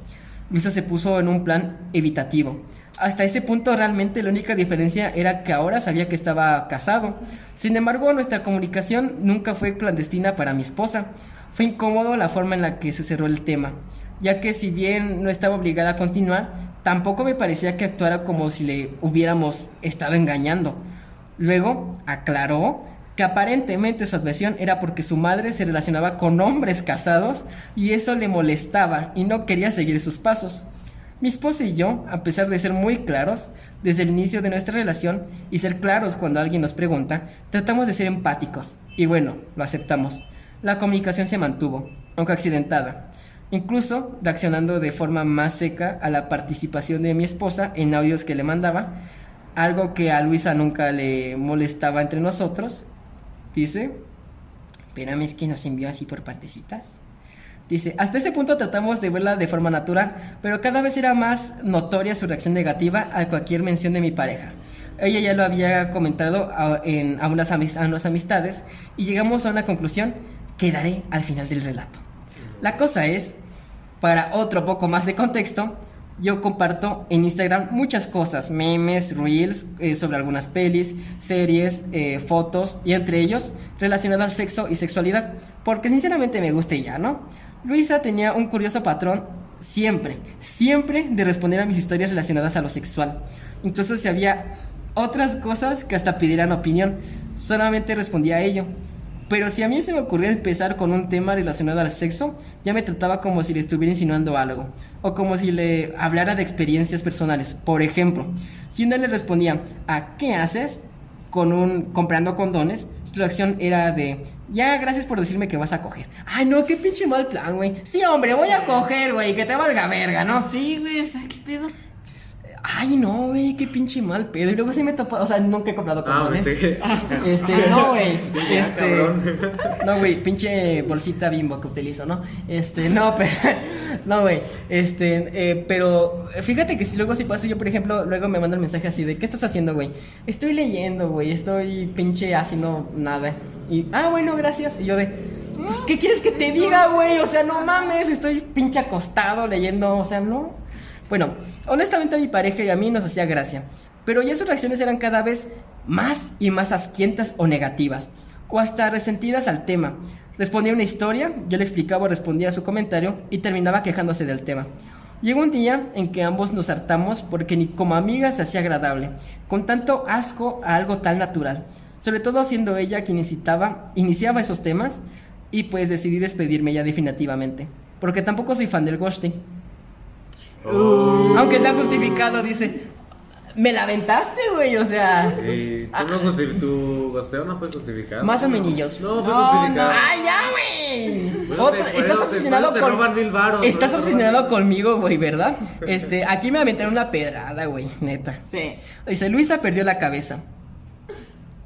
Luisa se puso en un plan evitativo. Hasta ese punto realmente la única diferencia era que ahora sabía que estaba casado. Sin embargo, nuestra comunicación nunca fue clandestina para mi esposa. Fue incómodo la forma en la que se cerró el tema, ya que si bien no estaba obligada a continuar, tampoco me parecía que actuara como si le hubiéramos estado engañando. Luego aclaró que aparentemente su adversión era porque su madre se relacionaba con hombres casados y eso le molestaba y no quería seguir sus pasos. Mi esposa y yo, a pesar de ser muy claros desde el inicio de nuestra relación y ser claros cuando alguien nos pregunta, tratamos de ser empáticos y bueno, lo aceptamos. La comunicación se mantuvo, aunque accidentada, incluso reaccionando de forma más seca a la participación de mi esposa en audios que le mandaba, algo que a Luisa nunca le molestaba entre nosotros. Dice, espérame, es que nos envió así por partecitas. Dice, hasta ese punto tratamos de verla de forma natural, pero cada vez era más notoria su reacción negativa a cualquier mención de mi pareja. Ella ya lo había comentado a, en, a, unas, a unas amistades y llegamos a una conclusión que daré al final del relato. La cosa es, para otro poco más de contexto, yo comparto en Instagram muchas cosas, memes, reels eh, sobre algunas pelis, series, eh, fotos y entre ellos relacionado al sexo y sexualidad, porque sinceramente me gusta ya, ¿no? Luisa tenía un curioso patrón siempre, siempre de responder a mis historias relacionadas a lo sexual. Incluso si había otras cosas que hasta pidieran opinión, solamente respondía a ello. Pero si a mí se me ocurría empezar con un tema relacionado al sexo, ya me trataba como si le estuviera insinuando algo, o como si le hablara de experiencias personales. Por ejemplo, si una le respondía, ¿a qué haces? Con un comprando condones, su reacción era de, ya, gracias por decirme que vas a coger. Ay, no, qué pinche mal plan, güey. Sí, hombre, voy a coger, güey, que te valga verga, ¿no? Sí, güey, o sea, ¿qué pedo? Ay, no, güey, qué pinche mal pedo. Y luego sí me topó, o sea, nunca he comprado Ah, condones. que- [laughs] Este, no, güey. [laughs] Este. No, güey, pinche bolsita bimbo que utilizo, ¿no? Este, no, [laughs] pero. No, güey. Este, eh, pero fíjate que si luego sí pasa, yo, por ejemplo, luego me mandan mensaje así de: ¿Qué estás haciendo, güey? Estoy leyendo, güey. Estoy pinche haciendo nada. Y, ah, bueno, gracias. Y yo de. Pues, ¿qué quieres que te diga, güey? O sea, no mames, estoy pinche acostado leyendo, o sea, no. Bueno, honestamente a mi pareja y a mí nos hacía gracia, pero ya sus reacciones eran cada vez más y más asquientas o negativas, o hasta resentidas al tema. Respondía una historia, yo le explicaba o respondía a su comentario y terminaba quejándose del tema. Llegó un día en que ambos nos hartamos porque ni como amigas se hacía agradable, con tanto asco a algo tan natural, sobre todo siendo ella quien iniciaba esos temas y pues decidí despedirme ya definitivamente, porque tampoco soy fan del ghosting. Oh. Aunque sea justificado, dice, me la aventaste, güey, o sea... ¿tú no justi- ¿Tu gosteo no fue justificado? Más o menillos. No, fue No, justificado. ¡Ay, ya, güey! Bueno, Otra- te- estás obsesionado te con... Estás ¿no? obsesionado conmigo, güey, ¿verdad? Este, aquí me aventaron una pedrada, güey, neta. Sí. Dice, Luisa perdió la cabeza.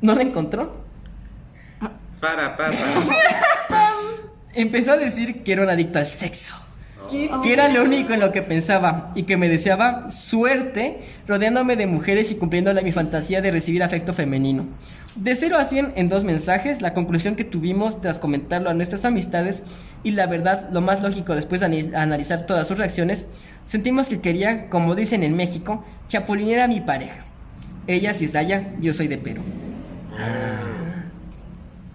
¿No la encontró? Para, para. [laughs] Empezó a decir que era un adicto al sexo. Que era lo único en lo que pensaba y que me deseaba suerte rodeándome de mujeres y cumpliéndole mi fantasía de recibir afecto femenino. De 0 a 100 en dos mensajes, la conclusión que tuvimos tras comentarlo a nuestras amistades y la verdad, lo más lógico después de analizar todas sus reacciones, sentimos que quería, como dicen en México, chapulinear a mi pareja. Ella es Daya, yo soy de Perú.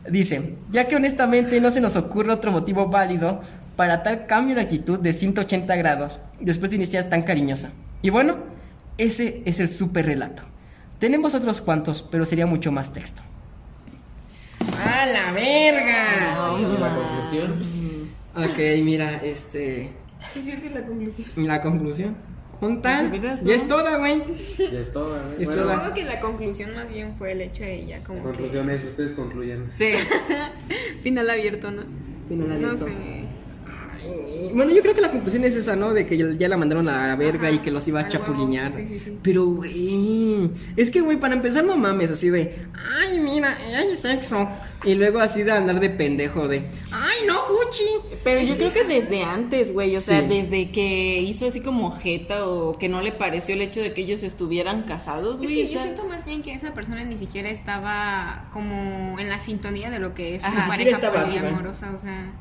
Dice, ya que honestamente no se nos ocurre otro motivo válido para tal cambio de actitud de 180 grados después de iniciar tan cariñosa. Y bueno, ese es el super relato. Tenemos otros cuantos, pero sería mucho más texto. ¡A la verga! La conclusión. Ok, mira, este. Sí, es cierto, y la conclusión. La conclusión. ¿Junta? ¿De veras, Ya no? es toda, güey. Ya es todo. ¿eh? Es Bueno, toda. Supongo que la conclusión más bien fue el hecho de ella, La como conclusión es, ustedes concluyen. Sí. [laughs] final abierto, ¿no? Final No abierto. sé. Ay, Bueno, yo creo que la conclusión es esa, ¿no? De que ya, ya la mandaron a la verga Ajá, y que los iba a chapulinear. sí, sí, sí. Pero, güey, es que, güey, para empezar no mames así de, ay, mira, hay sexo. Y luego así de andar de pendejo de, ay, no, Fuchi. Pero yo creo que desde antes, güey, o sea, Sí. desde que hizo así como jeta o que no le pareció el hecho de que ellos estuvieran casados, Es güey. que o yo siento más bien que esa persona ni siquiera estaba como en la sintonía de lo que es Ajá, una pareja poliamorosa, o sea.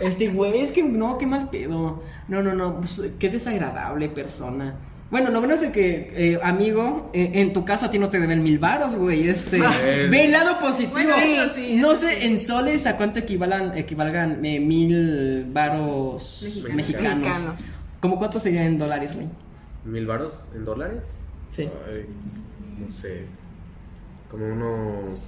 Este, güey, es que no, qué mal pedo. No, no, no, pues, qué desagradable persona. Bueno, lo bueno es de que, eh, amigo, eh, en tu caso a ti no te deben mil varos, güey. Este, Bueno. ve el lado positivo. Bueno, eso sí, no eso sé en soles a cuánto equivalan, equivalgan eh, mil varos Mexicanos. mexicanos. Mexicanos. ¿Cómo cuánto serían en dólares, güey? ¿Mil varos en dólares? Sí. Ay, no sé. Como unos.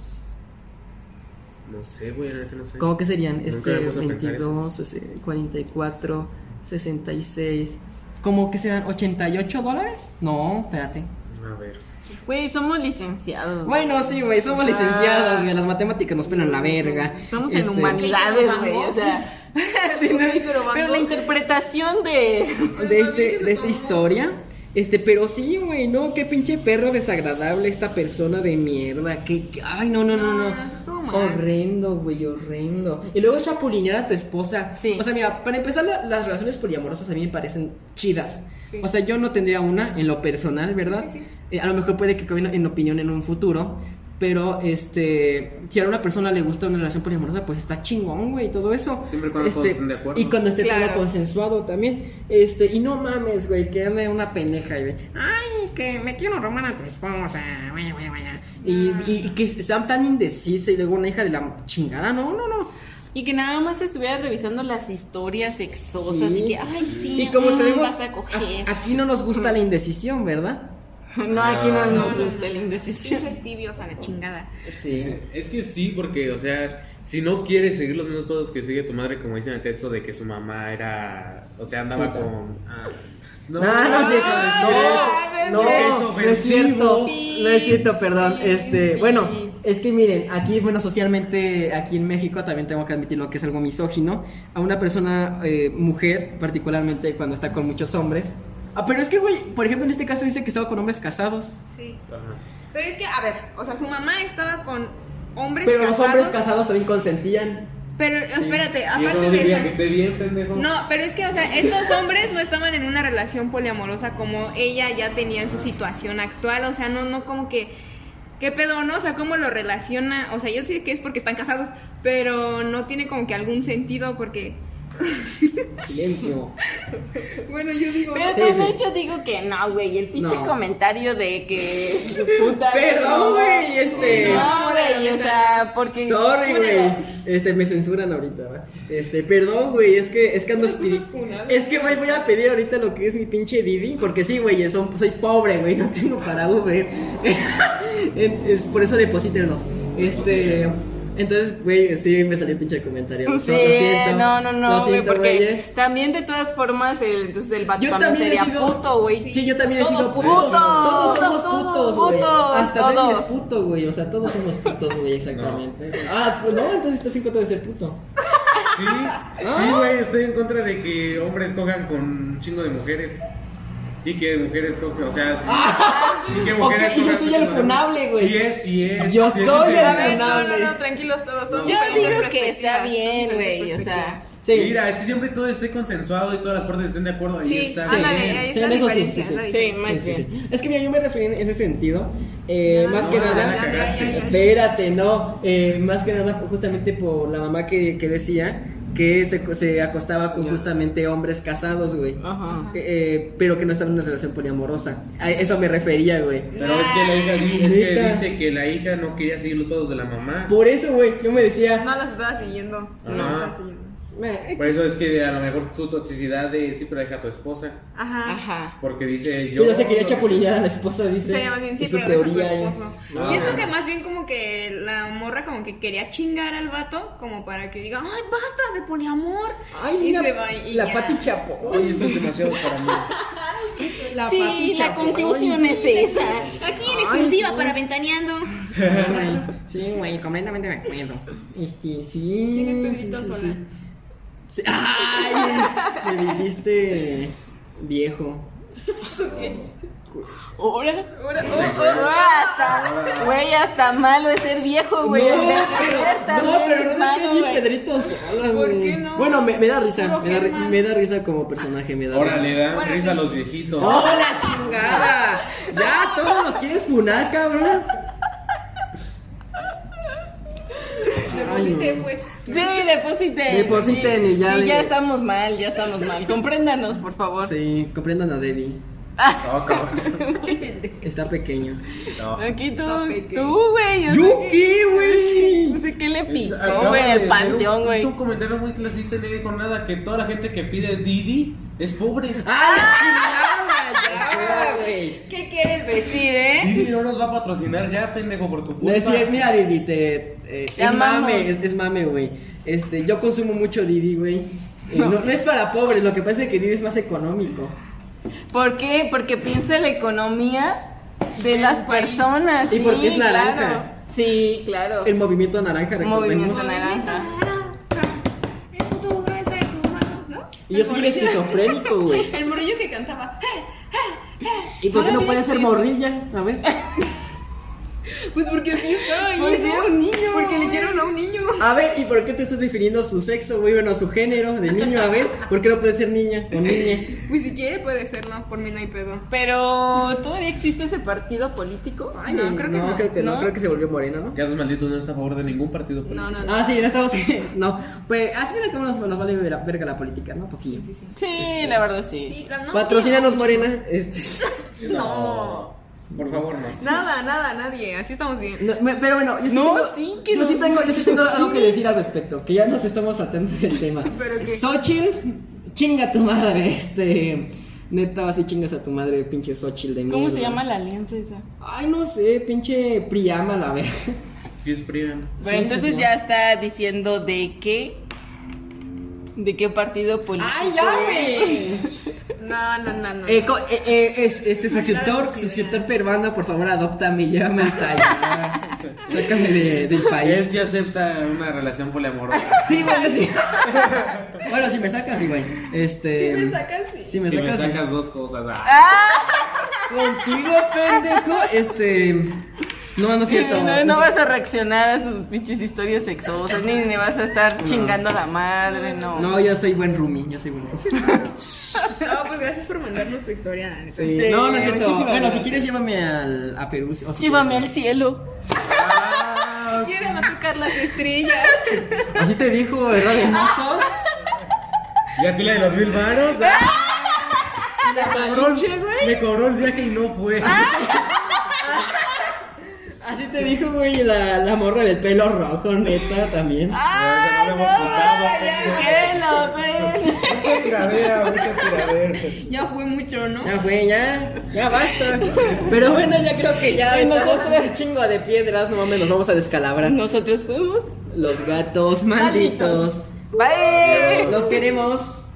No sé, güey, neta no sé. ¿Cómo que serían? Nunca Este, me puse a pensar 22, ese, 44, 66. ¿Cómo que serán 88 dólares? No, espérate. A ver. Güey, somos licenciados. Bueno, sí, güey, somos O sea, licenciados, güey, las matemáticas nos pelan la verga. Estamos en Este, humanidades, Van güey, o sea. [laughs] sí, no, Güey, pero pero la interpretación de. de, este, de esta historia. Este, pero sí, güey, no, qué pinche perro desagradable esta persona de mierda. Que, que- ay, no, no, no, no. Horrendo, güey, horrendo. Y luego chapulinear a tu esposa. Sí. O sea, mira, para empezar, la- las relaciones poliamorosas a mí me parecen chidas. Sí. O sea, yo no tendría una en lo personal, ¿verdad? Sí. Eh, a lo mejor puede que cambie en opinión en un futuro. Pero, este, si a una persona le gusta una relación poliamorosa, pues está chingón, güey, todo eso. Siempre y cuando Este, todos estén de acuerdo. Y cuando esté Claro. todo consensuado también. Este, y no mames, güey, que ande una pendeja, güey. Ay, que me quiero robar a tu esposa, güey, güey, güey. Y, y, y que sean tan indecisa y luego una hija de la chingada, no, no, no. Y que nada más estuviera revisando las historias sexosas Sí. y que, ay, sí, y como sabemos, vas a coger. aquí no nos gusta la indecisión, ¿verdad? [laughs] No, aquí no nos no, gusta la indecisión. Pinches tibios a la chingada. Sí. Es que sí, porque, o sea, si no quieres seguir los mismos pasos que sigue tu madre, como dice en el texto de que su mamá era. O sea, andaba Puta. con. ah, no, No, no, es Ay, no, es no, no es cierto, ofensivo. no es cierto, perdón. Sí, Este, sí. bueno, es que miren, aquí, bueno, socialmente, aquí en México también tengo que admitir lo que es algo misógino. A una persona, eh, mujer, particularmente cuando está con muchos hombres. Ah, pero es que, güey, por ejemplo, en este caso dice que estaba con hombres casados. Sí. Ajá. Pero es que, a ver, o sea, su mamá estaba con hombres Pero los casados. hombres casados también consentían. Pero, espérate, Y eso aparte no de eso. que esté bien, pendejo. No, pero es que, o sea, estos hombres no estaban en una relación poliamorosa como ella ya tenía en su situación actual. O sea, no, no como que. ¿Qué pedo, no? O sea, ¿cómo lo relaciona? O sea, yo sé que es porque están casados, pero no tiene como que algún sentido porque. Silencio. [laughs] [laughs] Bueno, yo digo. Pero Sí, de sí. hecho digo que no, güey, el pinche No. comentario de que su [laughs] puta... Perdón, güey, este. No, güey, o sea, porque... Sorry, güey. Este, me censuran ahorita, ¿va? Este, perdón, güey, es que, es que ando. Es que, güey, voy a pedir ahorita lo que es mi pinche Didi. Porque sí, güey, soy pobre, güey, no tengo para Uber. [laughs] Es por eso deposítenos. Este. Entonces, güey, sí me salió el pinche comentario. Sí, lo siento. no, no, no, Lo siento, porque güeyes. también de todas formas el, entonces el vato Yo también, también he sería sido puto, güey. Sí, yo también he sido puto. putos, todos somos putos, güey. Hasta todos. es puto, güey. O sea, todos somos putos, güey, exactamente. Ah, pues no, entonces estás en contra de ser puto. Sí, sí, güey, estoy en contra de que hombres cojan con un chingo de mujeres. Y que mujeres cojan, o sea, sí. ¿Y qué Ok, mujeres y yo soy el funable, güey. Sí es, sí es. Yo sí es soy el ver, no, no, funable. no, tranquilos todos. Yo digo que está bien, güey, o sea. Sí. Mira, es que siempre todo esté consensuado y todas las partes estén de acuerdo. Ahí Sí, está. ándale, bien. ahí Sí, está eso sí, sí, sí. Sí, Sí, sí, sí. Es que mira, yo me referí en ese sentido. eh, No, más no, que no, nada. Espérate, no. eh, más que nada, justamente por la mamá que, que decía que se, se acostaba con justamente hombres casados, güey. Ajá. Eh, eh, pero que no estaba en una relación poliamorosa. A eso me refería, güey. Pero es que la hija di- es que dice que la hija no quería seguir los pasos de la mamá. Por eso, güey, yo me decía. No las estaba siguiendo. No las estaba siguiendo. "Meh, Por eso es que a lo mejor su toxicidad de siempre deja a tu esposa. Ajá. Ajá. Porque dice yo. Pero se quería chapulinear a la esposa, dice. Más bien, sí, pero deja a tu teoría. eh. esposo. No. Siento que más bien como que la morra como que quería chingar al vato como para que diga, ay, basta de poliamor. Ay, y mira, se va y la ya. Pati Chapo. Oye, esto es demasiado para mí. La Sí, Pati la Chapoy. conclusión es esa. Aquí en exclusiva para Ventaneando. Ay, Sí, güey, completamente de acuerdo. Este, sí. Tienes sí, pedito sí, sola. Sí. Ay, me dijiste viejo. Ahora. Ahora, oh, oh. hasta, güey, hasta malo es ser viejo, güey. no, pero, no, pero no me. Pedrito sola, ¿Por güey. qué no? Bueno, me, me da risa, me da, me da risa como personaje, me da Ahora risa. le dan Bueno, risa sí. a los viejitos. ¡Oh, la chingada! Ya, todos los quieres funar, cabrón. No. pues. Sí, depositen. Depositen y ya Y de- ya estamos mal, ya estamos mal. Compréndanos, por favor. Sí, comprendan a Debbie. Cabrón. Está pequeño. No. Aquí tú, Está pequeño. tú, güey. yo ¿Yo sé qué, güey? [laughs] No sé qué le Es- pisó, güey, hacer panteón, güey. Hizo un comentario muy clasista y no dijo nada. Que toda la gente que pide Didi es pobre. ¡Ah, la chingada! Ya, güey. ¿Qué quieres decir, eh? Didi no nos va a patrocinar ya, pendejo, por tu culpa. es cierto, mira, Didi, te, eh, es amamos. mame, es, es mame, güey. Este, yo consumo mucho Didi, güey. Eh, no. no es para pobres, lo que pasa es que Didi es más económico. ¿Por qué? Porque piensa en la economía de las personas. Y sí, porque es naranja. claro. Sí, claro. El movimiento naranja, recordemos. Movimiento naranja. El futuro es de tu mano, ¿no? Y yo soy el esquizofrénico, güey. El morrillo que cantaba. ¿Y por qué no puede ser morrilla? A ver. [laughs] Pues porque así estaba ahí. Porque ¿no? era un niño. Porque eligieron a un niño. A ver, ¿y por qué tú estás definiendo su sexo, güey? Bueno, su género de niño, a ver. ¿Por qué no puede ser niña o niña? Pues si quiere puede serlo, por mí no hay pedo. Pero, ¿todavía existe ese partido político? Ay, no, creo que no. creo que no. ¿No? creo que se volvió morena, ¿no? Carlos Maldito no está a favor de ningún partido político. No, no, no. Ah, sí, no estamos. [laughs] No, pues al final como nos, nos vale ver- verga la política, ¿no? Pues sí. Sí, sí. Sí, la verdad sí. No, Patrocínanos, Morena. Este. [laughs] No. Por favor, no. Nada, nada, nadie. Así estamos bien. No, me- pero bueno, yo sí No, tengo, sí, que yo no. sí tengo, yo sí tengo algo que decir al respecto, que ya nos estamos atando del tema. ¿Pero qué? Xochitl, chinga tu madre, este. Neta, vas y chingas a tu madre, pinche Xochitl de ¿Cómo se mierda. llama la alianza esa? Ay, no sé, pinche Priama, la verga. Si es Prian. Pero Sí, entonces ya está diciendo de qué. ¿De qué partido político? ¡Ay, ya, güey! No, no, no, no. Eh, eh, eh, es, este suscriptor, sí, suscriptor peruano, por favor, adóptame y llévame hasta [laughs] allá. Sácame de- del país. Él sí acepta una relación poliamorosa. Sí, güey, sí. [laughs] bueno, si me sacas, sí, güey. Este. Si me sacas, sí. Si me Si me sacas, sí. sacas dos cosas. ah. Contigo, pendejo. Este. No, no es cierto. No, no vas a reaccionar a sus pinches historias sexosas, ni, ni vas a estar chingando a la madre, no. No, yo soy buen roomie, yo soy buen roomie. [laughs] No, pues gracias por mandarnos tu historia. Sí, Sí, no, no es cierto. Bueno, si quieres, llévame al, a Perú. O si Llévame al cielo. Ah, Llévame a tocar las estrellas. [laughs] Así te dijo, ¿verdad? De motos. ¿Ya tú la de los mil varos? Ah, Y la cobró el- malinche, güey. Me cobró el viaje y no fue. Así te dijo, güey, la, la morra del pelo rojo, neta, también. ¡Ah, no ya, qué lo, güey. Mucha tiradera, mucha tiradera. Ya fue mucho, ¿no? Ya fue, ya, ya basta. Pero bueno, ya creo que ya Y aventamos nosotros- un chingo de piedras, no mames, nos vamos a descalabrar. Nosotros fuimos. Los gatos malditos. Bye. Los queremos.